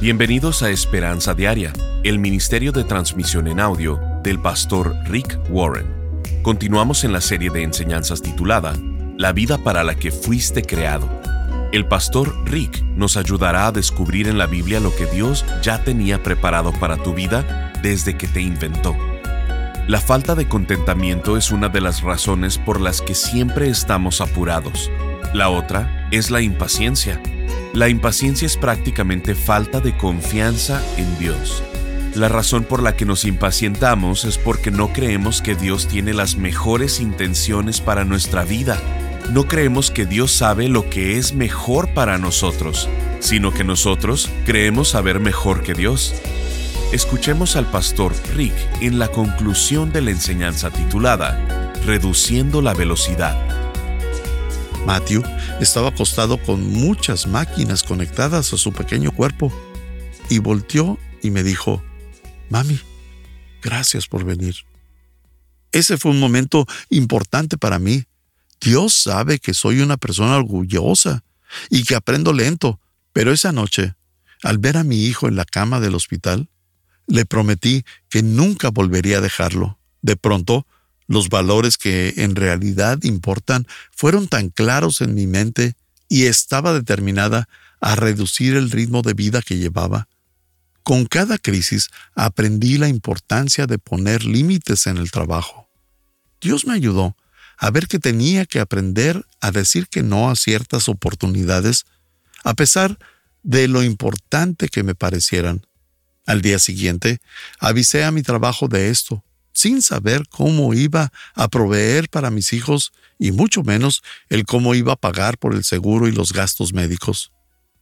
Bienvenidos a Esperanza Diaria, el Ministerio de Transmisión en Audio del pastor Rick Warren. Continuamos en la serie de enseñanzas titulada La vida para la que fuiste creado. El pastor Rick nos ayudará a descubrir en la Biblia lo que Dios ya tenía preparado para tu vida desde que te inventó. La falta de contentamiento es una de las razones por las que siempre estamos apurados. La otra es la impaciencia la impaciencia es prácticamente falta de confianza en Dios. La razón por la que nos impacientamos es porque no creemos que Dios tiene las mejores intenciones para nuestra vida. No creemos que Dios sabe lo que es mejor para nosotros, sino que nosotros creemos saber mejor que Dios. Escuchemos al pastor Rick en la conclusión de la enseñanza titulada Reduciendo la velocidad. Matthew estaba acostado con muchas máquinas conectadas a su pequeño cuerpo y volteó y me dijo, Mami, gracias por venir. Ese fue un momento importante para mí. Dios sabe que soy una persona orgullosa y que aprendo lento, pero esa noche, al ver a mi hijo en la cama del hospital, le prometí que nunca volvería a dejarlo. De pronto, los valores que en realidad importan fueron tan claros en mi mente y estaba determinada a reducir el ritmo de vida que llevaba. Con cada crisis aprendí la importancia de poner límites en el trabajo. Dios me ayudó a ver que tenía que aprender a decir que no a ciertas oportunidades, a pesar de lo importante que me parecieran. Al día siguiente, avisé a mi trabajo de esto sin saber cómo iba a proveer para mis hijos y mucho menos el cómo iba a pagar por el seguro y los gastos médicos.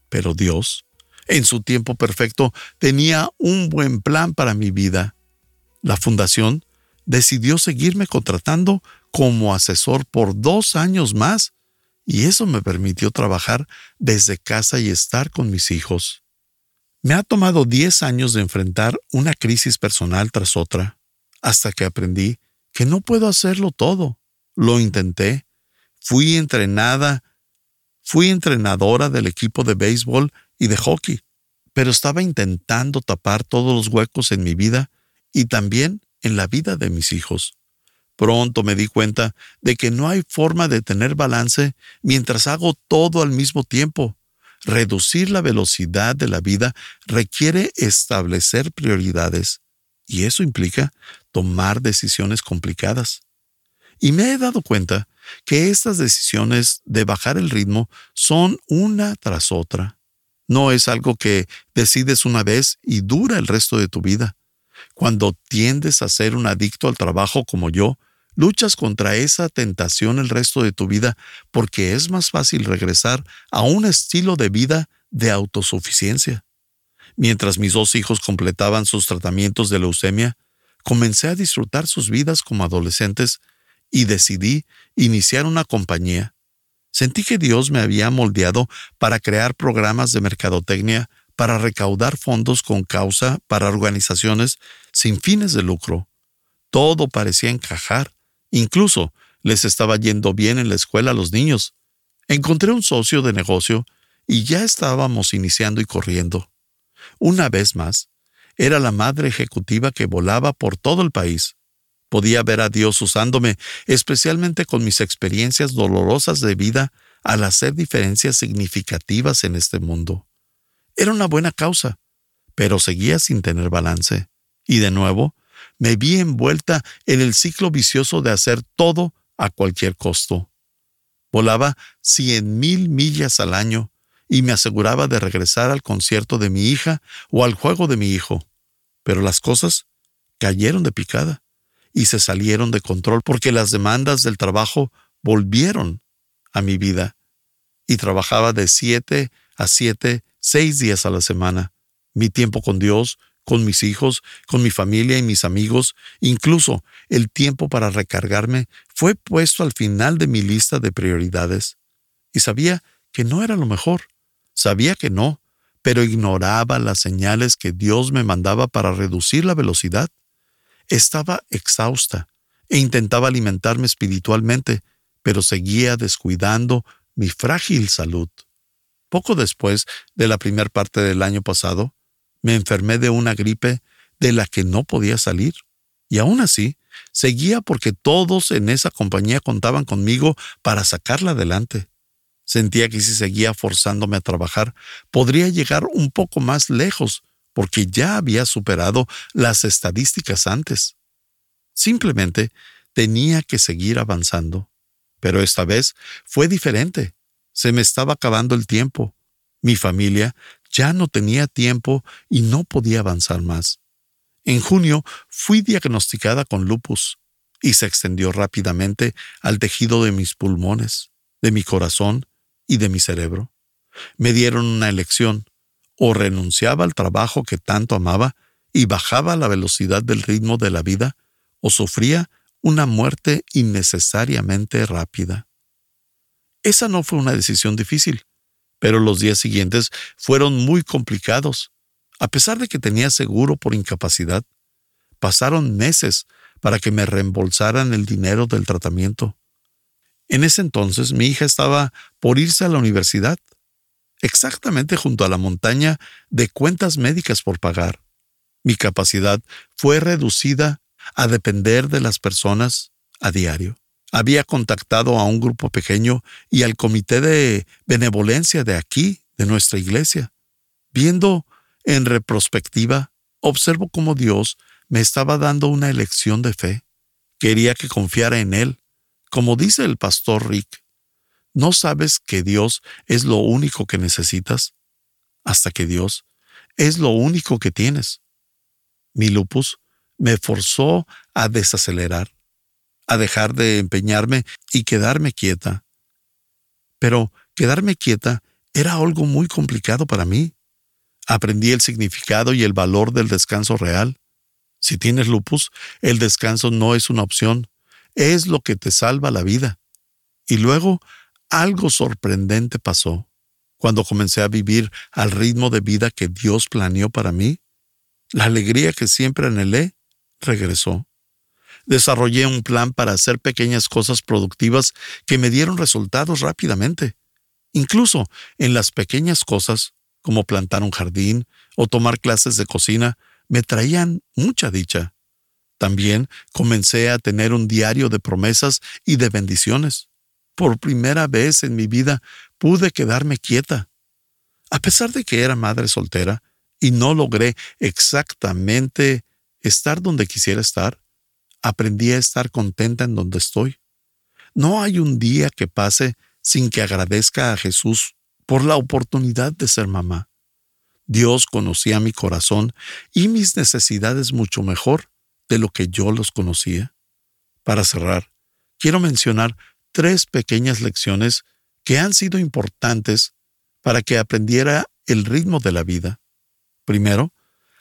Pero Dios, en su tiempo perfecto, tenía un buen plan para mi vida. La fundación decidió seguirme contratando como asesor por dos años más, y eso me permitió trabajar desde casa y estar con mis hijos. Me ha tomado diez años de enfrentar una crisis personal tras otra hasta que aprendí que no puedo hacerlo todo. Lo intenté. Fui entrenada, fui entrenadora del equipo de béisbol y de hockey, pero estaba intentando tapar todos los huecos en mi vida y también en la vida de mis hijos. Pronto me di cuenta de que no hay forma de tener balance mientras hago todo al mismo tiempo. Reducir la velocidad de la vida requiere establecer prioridades, y eso implica tomar decisiones complicadas. Y me he dado cuenta que estas decisiones de bajar el ritmo son una tras otra. No es algo que decides una vez y dura el resto de tu vida. Cuando tiendes a ser un adicto al trabajo como yo, luchas contra esa tentación el resto de tu vida porque es más fácil regresar a un estilo de vida de autosuficiencia. Mientras mis dos hijos completaban sus tratamientos de leucemia, comencé a disfrutar sus vidas como adolescentes y decidí iniciar una compañía. Sentí que Dios me había moldeado para crear programas de mercadotecnia para recaudar fondos con causa para organizaciones sin fines de lucro. Todo parecía encajar. Incluso les estaba yendo bien en la escuela a los niños. Encontré un socio de negocio y ya estábamos iniciando y corriendo. Una vez más, era la madre ejecutiva que volaba por todo el país. Podía ver a Dios usándome, especialmente con mis experiencias dolorosas de vida, al hacer diferencias significativas en este mundo. Era una buena causa, pero seguía sin tener balance. Y de nuevo, me vi envuelta en el ciclo vicioso de hacer todo a cualquier costo. Volaba cien mil millas al año y me aseguraba de regresar al concierto de mi hija o al juego de mi hijo. Pero las cosas cayeron de picada y se salieron de control porque las demandas del trabajo volvieron a mi vida. Y trabajaba de siete a siete, seis días a la semana. Mi tiempo con Dios, con mis hijos, con mi familia y mis amigos, incluso el tiempo para recargarme, fue puesto al final de mi lista de prioridades. Y sabía que no era lo mejor. Sabía que no, pero ignoraba las señales que Dios me mandaba para reducir la velocidad. Estaba exhausta e intentaba alimentarme espiritualmente, pero seguía descuidando mi frágil salud. Poco después de la primera parte del año pasado, Me enfermé de una gripe de la que no podía salir. Y aún así, seguía porque todos en esa compañía contaban conmigo para sacarla adelante. Sentía que si seguía forzándome a trabajar, podría llegar un poco más lejos, porque ya había superado las estadísticas antes. Simplemente tenía que seguir avanzando. Pero esta vez fue diferente. Se me estaba acabando el tiempo. Mi familia ya no tenía tiempo y no podía avanzar más. En junio fui diagnosticada con lupus y se extendió rápidamente al tejido de mis pulmones, de mi corazón y de mi cerebro. Me dieron una elección, o renunciaba al trabajo que tanto amaba y bajaba la velocidad del ritmo de la vida, o sufría una muerte innecesariamente rápida. Esa no fue una decisión difícil, pero los días siguientes fueron muy complicados. A pesar de que tenía seguro por incapacidad, pasaron meses para que me reembolsaran el dinero del tratamiento. En ese entonces mi hija estaba por irse a la universidad, exactamente junto a la montaña de cuentas médicas por pagar. Mi capacidad fue reducida a depender de las personas a diario. Había contactado a un grupo pequeño y al comité de benevolencia de aquí, de nuestra iglesia. Viendo en retrospectiva, observo cómo Dios me estaba dando una elección de fe. Quería que confiara en Él como dice el pastor Rick, ¿no sabes que Dios es lo único que necesitas? Hasta que Dios es lo único que tienes. Mi lupus me forzó a desacelerar, a dejar de empeñarme y quedarme quieta. Pero quedarme quieta era algo muy complicado para mí. Aprendí el significado y el valor del descanso real. Si tienes lupus, el descanso no es una opción, es lo que te salva la vida. Y luego algo sorprendente pasó. Cuando comencé a vivir al ritmo de vida que Dios planeó para mí, la alegría que siempre anhelé regresó. Desarrollé un plan para hacer pequeñas cosas productivas que me dieron resultados rápidamente. Incluso en las pequeñas cosas, como plantar un jardín o tomar clases de cocina, me traían mucha dicha. También comencé a tener un diario de promesas y de bendiciones. Por primera vez en mi vida pude quedarme quieta. A pesar de que era madre soltera y no logré exactamente estar donde quisiera estar, aprendí a estar contenta en donde estoy. No hay un día que pase sin que agradezca a Jesús por la oportunidad de ser mamá. Dios conocía mi corazón y mis necesidades mucho mejor de lo que yo los conocía. Para cerrar, quiero mencionar tres pequeñas lecciones que han sido importantes para que aprendiera el ritmo de la vida. Primero,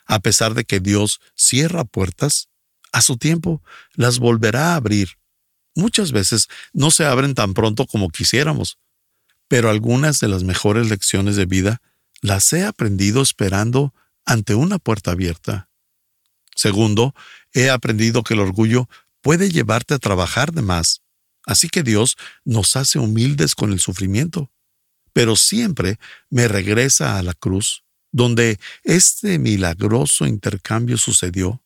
a pesar de que Dios cierra puertas, a su tiempo las volverá a abrir. Muchas veces no se abren tan pronto como quisiéramos, pero algunas de las mejores lecciones de vida las he aprendido esperando ante una puerta abierta. Segundo, he aprendido que el orgullo puede llevarte a trabajar de más. Así que Dios nos hace humildes con el sufrimiento. Pero siempre me regresa a la cruz, donde este milagroso intercambio sucedió.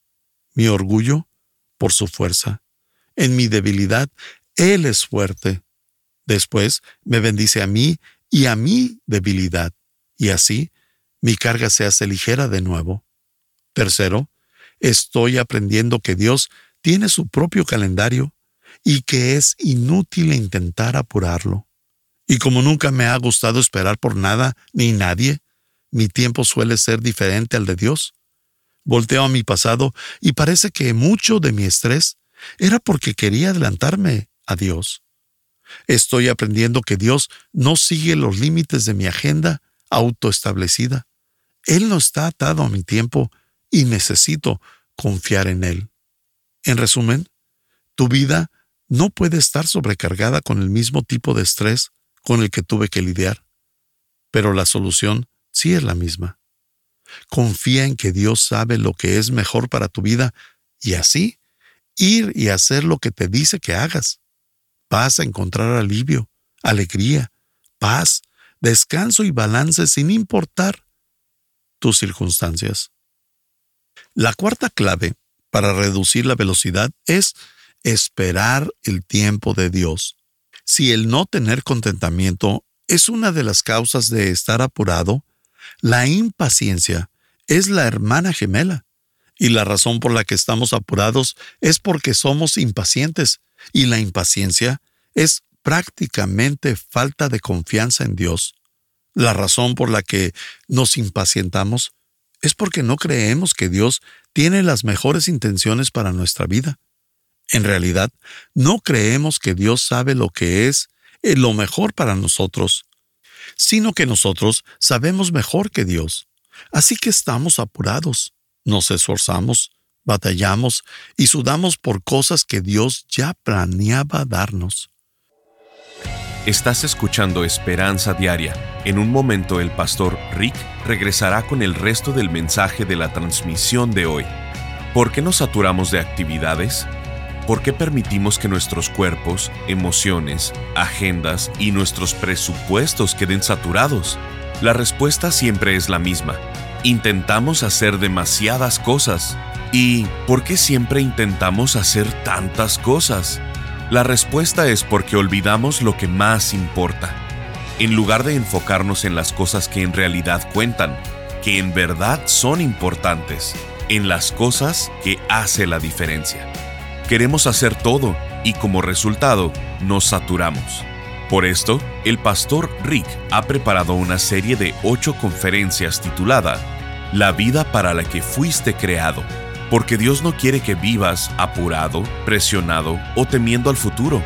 Mi orgullo por su fuerza. En mi debilidad, Él es fuerte. Después me bendice a mí y a mi debilidad, y así mi carga se hace ligera de nuevo. Tercero, estoy aprendiendo que Dios tiene su propio calendario y que es inútil intentar apurarlo. Y como nunca me ha gustado esperar por nada ni nadie, mi tiempo suele ser diferente al de Dios. Volteo a mi pasado y parece que mucho de mi estrés era porque quería adelantarme a Dios. Estoy aprendiendo que Dios no sigue los límites de mi agenda autoestablecida. Él no está atado a mi tiempo y necesito confiar en Él. En resumen, tu vida no puede estar sobrecargada con el mismo tipo de estrés con el que tuve que lidiar, pero la solución sí es la misma. Confía en que Dios sabe lo que es mejor para tu vida y así ir y hacer lo que te dice que hagas. Vas a encontrar alivio, alegría, paz, descanso y balance sin importar tus circunstancias. La cuarta clave para reducir la velocidad es esperar el tiempo de Dios. Si el no tener contentamiento es una de las causas de estar apurado, la impaciencia es la hermana gemela. Y la razón por la que estamos apurados es porque somos impacientes, y la impaciencia es prácticamente falta de confianza en Dios. La razón por la que nos impacientamos es porque no creemos que Dios tiene las mejores intenciones para nuestra vida. En realidad, no creemos que Dios sabe lo que es eh, lo mejor para nosotros, sino que nosotros sabemos mejor que Dios. Así que estamos apurados, nos esforzamos, batallamos y sudamos por cosas que Dios ya planeaba darnos. Estás escuchando Esperanza Diaria. En un momento el pastor Rick regresará con el resto del mensaje de la transmisión de hoy. ¿Por qué nos saturamos de actividades? ¿Por qué permitimos que nuestros cuerpos, emociones, agendas y nuestros presupuestos queden saturados? La respuesta siempre es la misma. Intentamos hacer demasiadas cosas. ¿Y por qué siempre intentamos hacer tantas cosas? La respuesta es porque olvidamos lo que más importa. En lugar de enfocarnos en las cosas que en realidad cuentan, que en verdad son importantes, en las cosas que hace la diferencia. Queremos hacer todo y como resultado nos saturamos. Por esto, el pastor Rick ha preparado una serie de ocho conferencias titulada La vida para la que fuiste creado porque Dios no quiere que vivas apurado, presionado o temiendo al futuro.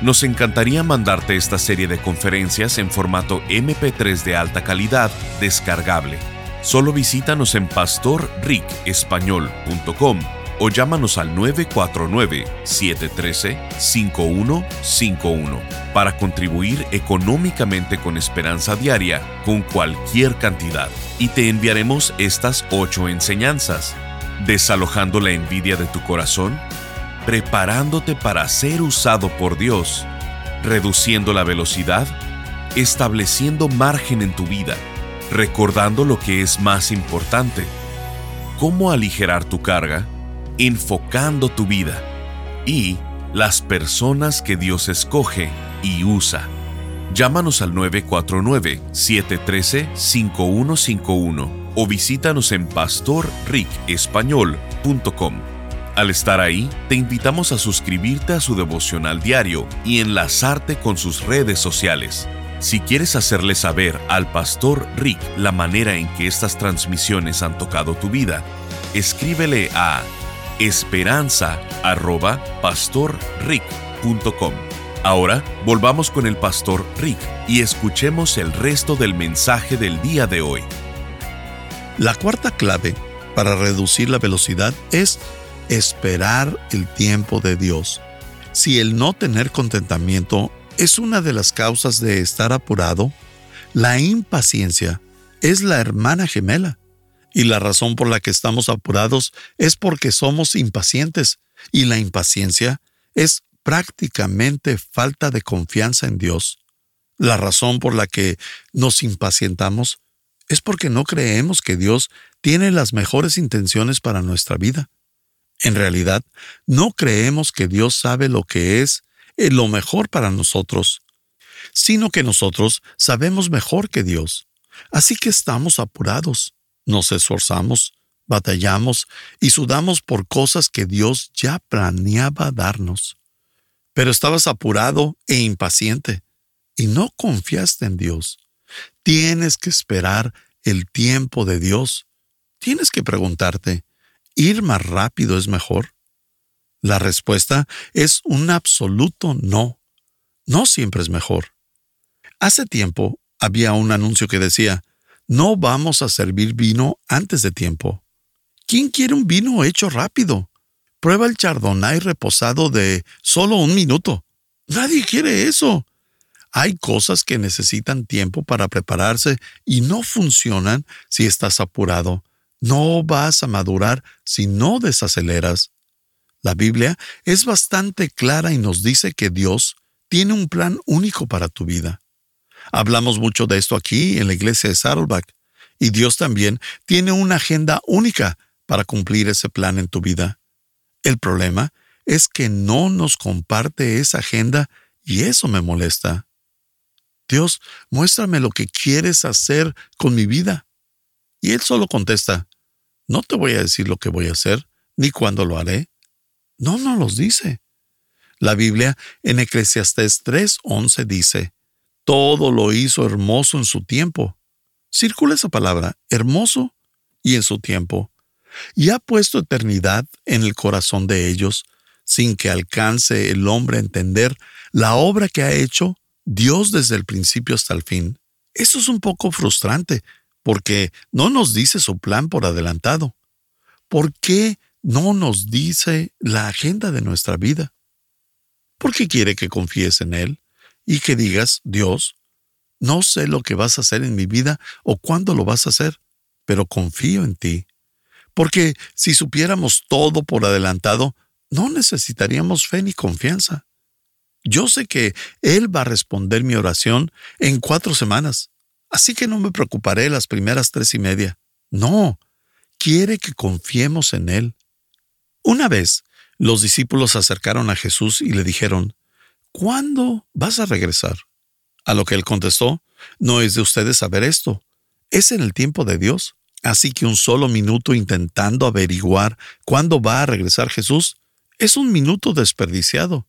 Nos encantaría mandarte esta serie de conferencias en formato MP3 de alta calidad descargable. Solo visítanos en pastorricespañol.com o llámanos al 949-713-5151 para contribuir económicamente con Esperanza Diaria con cualquier cantidad. Y te enviaremos estas ocho enseñanzas desalojando la envidia de tu corazón, preparándote para ser usado por Dios, reduciendo la velocidad, estableciendo margen en tu vida, recordando lo que es más importante, cómo aligerar tu carga, enfocando tu vida y las personas que Dios escoge y usa. Llámanos al 949-713-5151 o visítanos en pastorricespañol.com. Al estar ahí, te invitamos a suscribirte a su devocional diario y enlazarte con sus redes sociales. Si quieres hacerle saber al pastor Rick la manera en que estas transmisiones han tocado tu vida, escríbele a esperanza.pastorrick.com. Ahora volvamos con el pastor Rick y escuchemos el resto del mensaje del día de hoy. La cuarta clave para reducir la velocidad es esperar el tiempo de Dios. Si el no tener contentamiento es una de las causas de estar apurado, la impaciencia es la hermana gemela. Y la razón por la que estamos apurados es porque somos impacientes. Y la impaciencia es prácticamente falta de confianza en Dios. La razón por la que nos impacientamos es porque no creemos que Dios tiene las mejores intenciones para nuestra vida. En realidad, no creemos que Dios sabe lo que es eh, lo mejor para nosotros, sino que nosotros sabemos mejor que Dios. Así que estamos apurados, nos esforzamos, batallamos y sudamos por cosas que Dios ya planeaba darnos. Pero estabas apurado e impaciente y no confiaste en Dios. Tienes que esperar el tiempo de Dios. Tienes que preguntarte, ¿ir más rápido es mejor? La respuesta es un absoluto no. No siempre es mejor. Hace tiempo había un anuncio que decía, no vamos a servir vino antes de tiempo. ¿Quién quiere un vino hecho rápido? Prueba el chardonnay reposado de solo un minuto. Nadie quiere eso. Hay cosas que necesitan tiempo para prepararse y no funcionan si estás apurado. No vas a madurar si no desaceleras. La Biblia es bastante clara y nos dice que Dios tiene un plan único para tu vida. Hablamos mucho de esto aquí en la iglesia de Saddleback Y Dios también tiene una agenda única para cumplir ese plan en tu vida. El problema es que no nos comparte esa agenda y eso me molesta. Dios, muéstrame lo que quieres hacer con mi vida. Y Él solo contesta, no te voy a decir lo que voy a hacer, ni cuándo lo haré. No nos los dice. La Biblia en Eclesiastés 3:11 dice, todo lo hizo hermoso en su tiempo. Circula esa palabra, hermoso y en su tiempo. Y ha puesto eternidad en el corazón de ellos, sin que alcance el hombre a entender la obra que ha hecho Dios desde el principio hasta el fin. Eso es un poco frustrante, porque no nos dice su plan por adelantado. ¿Por qué no nos dice la agenda de nuestra vida? Porque quiere que confíes en Él y que digas, Dios, no sé lo que vas a hacer en mi vida o cuándo lo vas a hacer, pero confío en ti. Porque si supiéramos todo por adelantado, no necesitaríamos fe ni confianza. Yo sé que Él va a responder mi oración en cuatro semanas, así que no me preocuparé las primeras tres y media. No, quiere que confiemos en Él. Una vez, los discípulos se acercaron a Jesús y le dijeron, ¿Cuándo vas a regresar? A lo que él contestó, no es de ustedes saber esto, es en el tiempo de Dios. Así que un solo minuto intentando averiguar cuándo va a regresar Jesús es un minuto desperdiciado.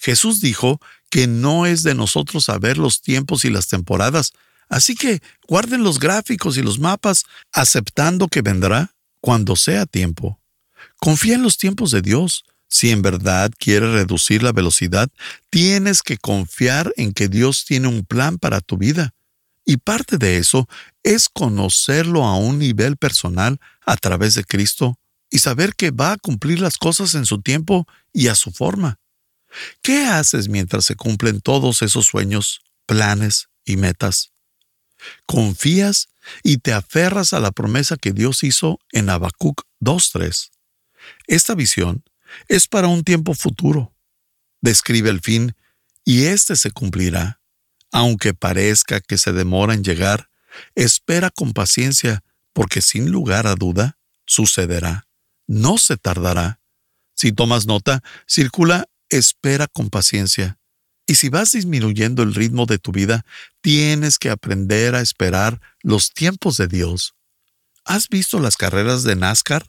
Jesús dijo que no es de nosotros saber los tiempos y las temporadas, así que guarden los gráficos y los mapas, aceptando que vendrá cuando sea tiempo. Confía en los tiempos de Dios. Si en verdad quieres reducir la velocidad, tienes que confiar en que Dios tiene un plan para tu vida. Y parte de eso es conocerlo a un nivel personal a través de Cristo y saber que va a cumplir las cosas en su tiempo y a su forma. ¿Qué haces mientras se cumplen todos esos sueños, planes y metas? Confías y te aferras a la promesa que Dios hizo en Habacuc 2.3. Esta visión es para un tiempo futuro. Describe el fin y éste se cumplirá. Aunque parezca que se demora en llegar, espera con paciencia, porque sin lugar a duda sucederá no se tardará. Si tomas nota, circula espera con paciencia. Y si vas disminuyendo el ritmo de tu vida, tienes que aprender a esperar los tiempos de Dios. ¿Has visto las carreras de NASCAR?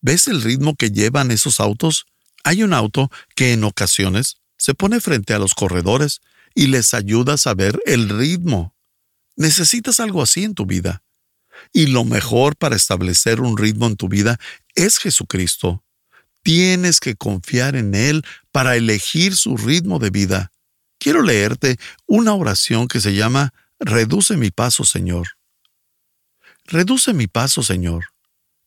¿Ves el ritmo que llevan esos autos? Hay un auto que en ocasiones se pone frente a los corredores y les ayuda a saber el ritmo. Necesitas algo así en tu vida. Y lo mejor para establecer un ritmo en tu vida es Jesucristo. Tienes que confiar en Él para elegir su ritmo de vida. Quiero leerte una oración que se llama Reduce mi paso, Señor. Reduce mi paso, Señor.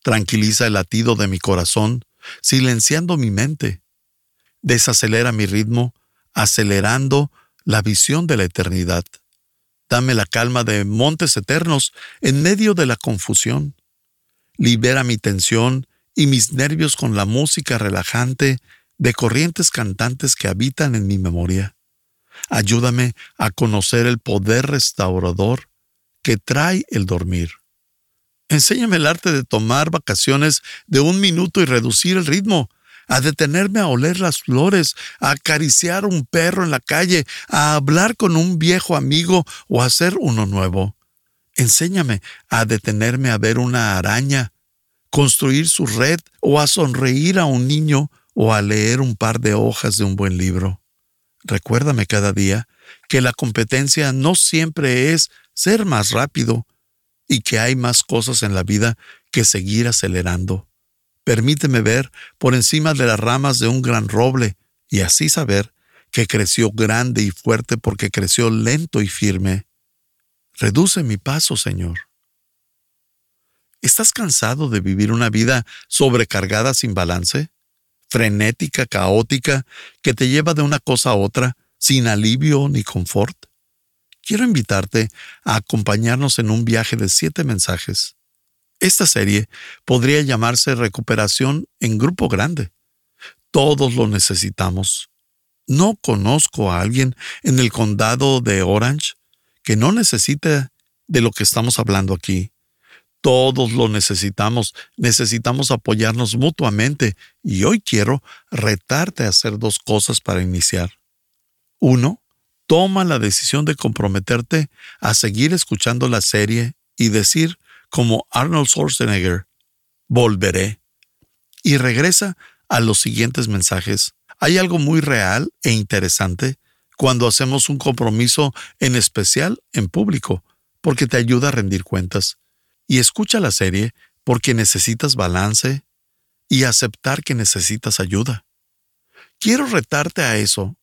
Tranquiliza el latido de mi corazón, silenciando mi mente. Desacelera mi ritmo, acelerando la visión de la eternidad. Dame la calma de montes eternos en medio de la confusión. Libera mi tensión y mis nervios con la música relajante de corrientes cantantes que habitan en mi memoria. Ayúdame a conocer el poder restaurador que trae el dormir. Enséñame el arte de tomar vacaciones de un minuto y reducir el ritmo, a detenerme a oler las flores, a acariciar un perro en la calle, a hablar con un viejo amigo o a hacer uno nuevo. Enséñame a detenerme a ver una araña, construir su red o a sonreír a un niño o a leer un par de hojas de un buen libro. Recuérdame cada día que la competencia no siempre es ser más rápido y que hay más cosas en la vida que seguir acelerando. Permíteme ver por encima de las ramas de un gran roble y así saber que creció grande y fuerte porque creció lento y firme. Reduce mi paso, Señor. ¿Estás cansado de vivir una vida sobrecargada sin balance? Frenética, caótica, que te lleva de una cosa a otra, sin alivio ni confort? Quiero invitarte a acompañarnos en un viaje de siete mensajes esta serie podría llamarse Recuperación en Grupo Grande. Todos lo necesitamos. No conozco a alguien en el condado de Orange que no necesite de lo que estamos hablando aquí. Todos lo necesitamos, necesitamos apoyarnos mutuamente y hoy quiero retarte a hacer dos cosas para iniciar. Uno, toma la decisión de comprometerte a seguir escuchando la serie y decir, como Arnold Schwarzenegger, volveré. Y regresa a los siguientes mensajes. Hay algo muy real e interesante cuando hacemos un compromiso en especial en público, porque te ayuda a rendir cuentas y escucha la serie porque necesitas balance y aceptar que necesitas ayuda. Quiero retarte a eso.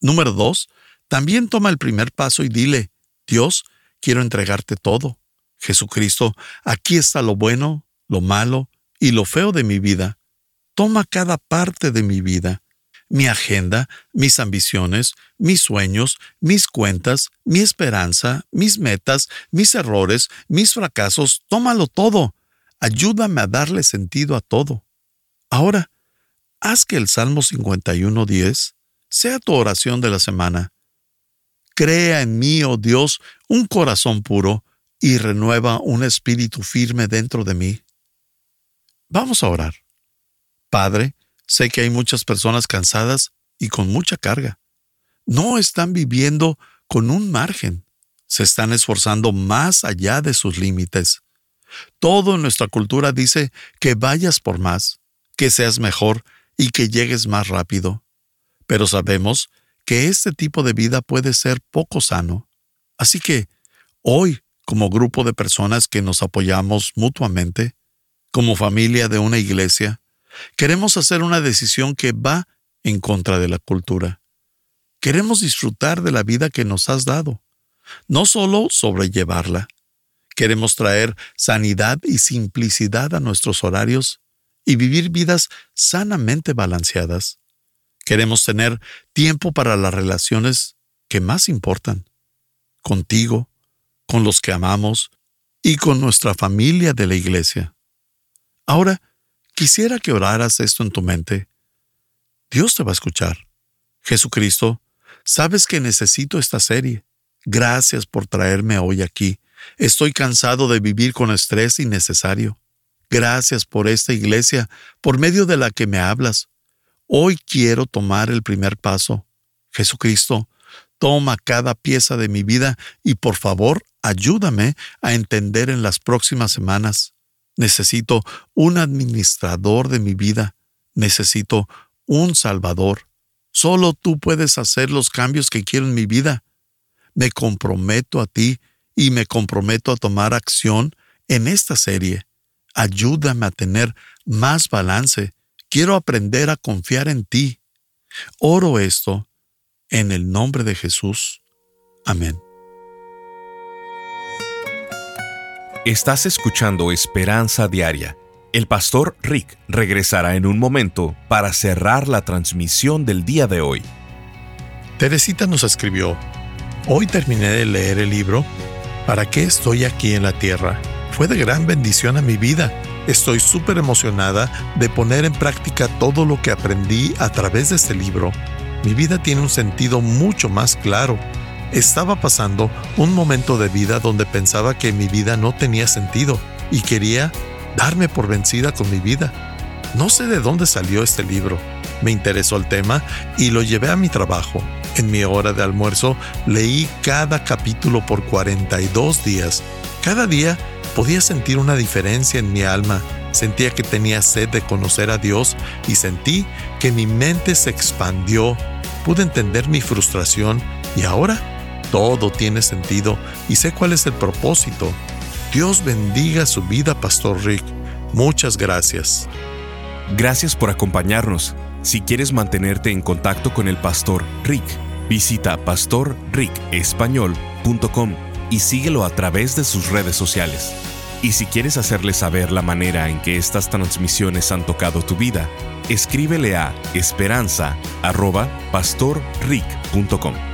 Número dos, también toma el primer paso y dile, Dios, quiero entregarte todo. Jesucristo, aquí está lo bueno, lo malo y lo feo de mi vida. Toma cada parte de mi vida mi agenda, mis ambiciones, mis sueños, mis cuentas, mi esperanza, mis metas, mis errores, mis fracasos, tómalo todo. Ayúdame a darle sentido a todo. Ahora, haz que el Salmo 51.10 sea tu oración de la semana. Crea en mí, oh Dios, un corazón puro y renueva un espíritu firme dentro de mí. Vamos a orar. Padre, Sé que hay muchas personas cansadas y con mucha carga. No están viviendo con un margen. Se están esforzando más allá de sus límites. Todo en nuestra cultura dice que vayas por más, que seas mejor y que llegues más rápido. Pero sabemos que este tipo de vida puede ser poco sano. Así que, hoy, como grupo de personas que nos apoyamos mutuamente, como familia de una iglesia, Queremos hacer una decisión que va en contra de la cultura. Queremos disfrutar de la vida que nos has dado, no solo sobrellevarla. Queremos traer sanidad y simplicidad a nuestros horarios y vivir vidas sanamente balanceadas. Queremos tener tiempo para las relaciones que más importan, contigo, con los que amamos y con nuestra familia de la iglesia. Ahora, Quisiera que oraras esto en tu mente. Dios te va a escuchar. Jesucristo, sabes que necesito esta serie. Gracias por traerme hoy aquí. Estoy cansado de vivir con estrés innecesario. Gracias por esta iglesia, por medio de la que me hablas. Hoy quiero tomar el primer paso. Jesucristo, toma cada pieza de mi vida y por favor ayúdame a entender en las próximas semanas Necesito un administrador de mi vida. Necesito un Salvador. Solo tú puedes hacer los cambios que quiero en mi vida. Me comprometo a ti y me comprometo a tomar acción en esta serie. Ayúdame a tener más balance. Quiero aprender a confiar en ti. Oro esto en el nombre de Jesús. Amén. Estás escuchando Esperanza Diaria. El pastor Rick regresará en un momento para cerrar la transmisión del día de hoy. Teresita nos escribió, Hoy terminé de leer el libro ¿Para qué estoy aquí en la tierra? Fue de gran bendición a mi vida. Estoy súper emocionada de poner en práctica todo lo que aprendí a través de este libro. Mi vida tiene un sentido mucho más claro estaba pasando un momento de vida donde pensaba que mi vida no tenía sentido y quería darme por vencida con mi vida. No sé de dónde salió este libro. Me interesó el tema y lo llevé a mi trabajo. En mi hora de almuerzo leí cada capítulo por 42 días. Cada día podía sentir una diferencia en mi alma. Sentía que tenía sed de conocer a Dios y sentí que mi mente se expandió. Pude entender mi frustración y ahora todo tiene sentido y sé cuál es el propósito. Dios bendiga su vida, Pastor Rick. Muchas gracias. Gracias por acompañarnos. Si quieres mantenerte en contacto con el Pastor Rick, visita pastorricespañol.com y síguelo a través de sus redes sociales. Y si quieres hacerle saber la manera en que estas transmisiones han tocado tu vida, escríbele a esperanza.pastorrick.com.